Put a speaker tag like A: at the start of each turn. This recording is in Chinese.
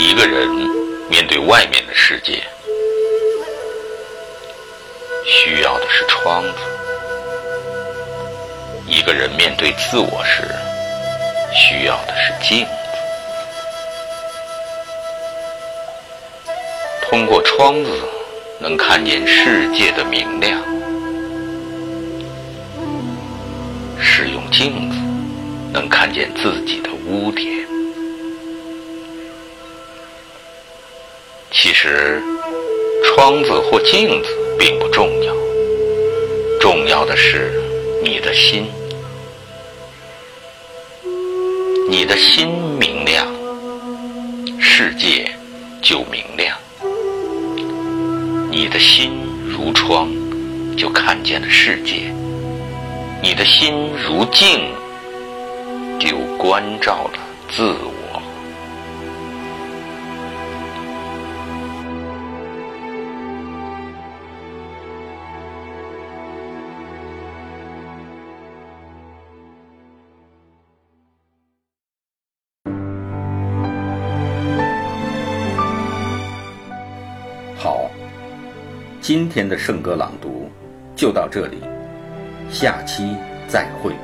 A: 一个人面对外面的世界，需要的是窗子；一个人面对自我时，需要的是镜子。通过窗子，能看见世界的明亮；使用镜子，能看见自己的污点。其实，窗子或镜子并不重要，重要的是你的心。你的心明亮，世界就明亮。你的心如窗，就看见了世界；你的心如镜，就关照了自我。
B: 今天的圣歌朗读就到这里下期再会。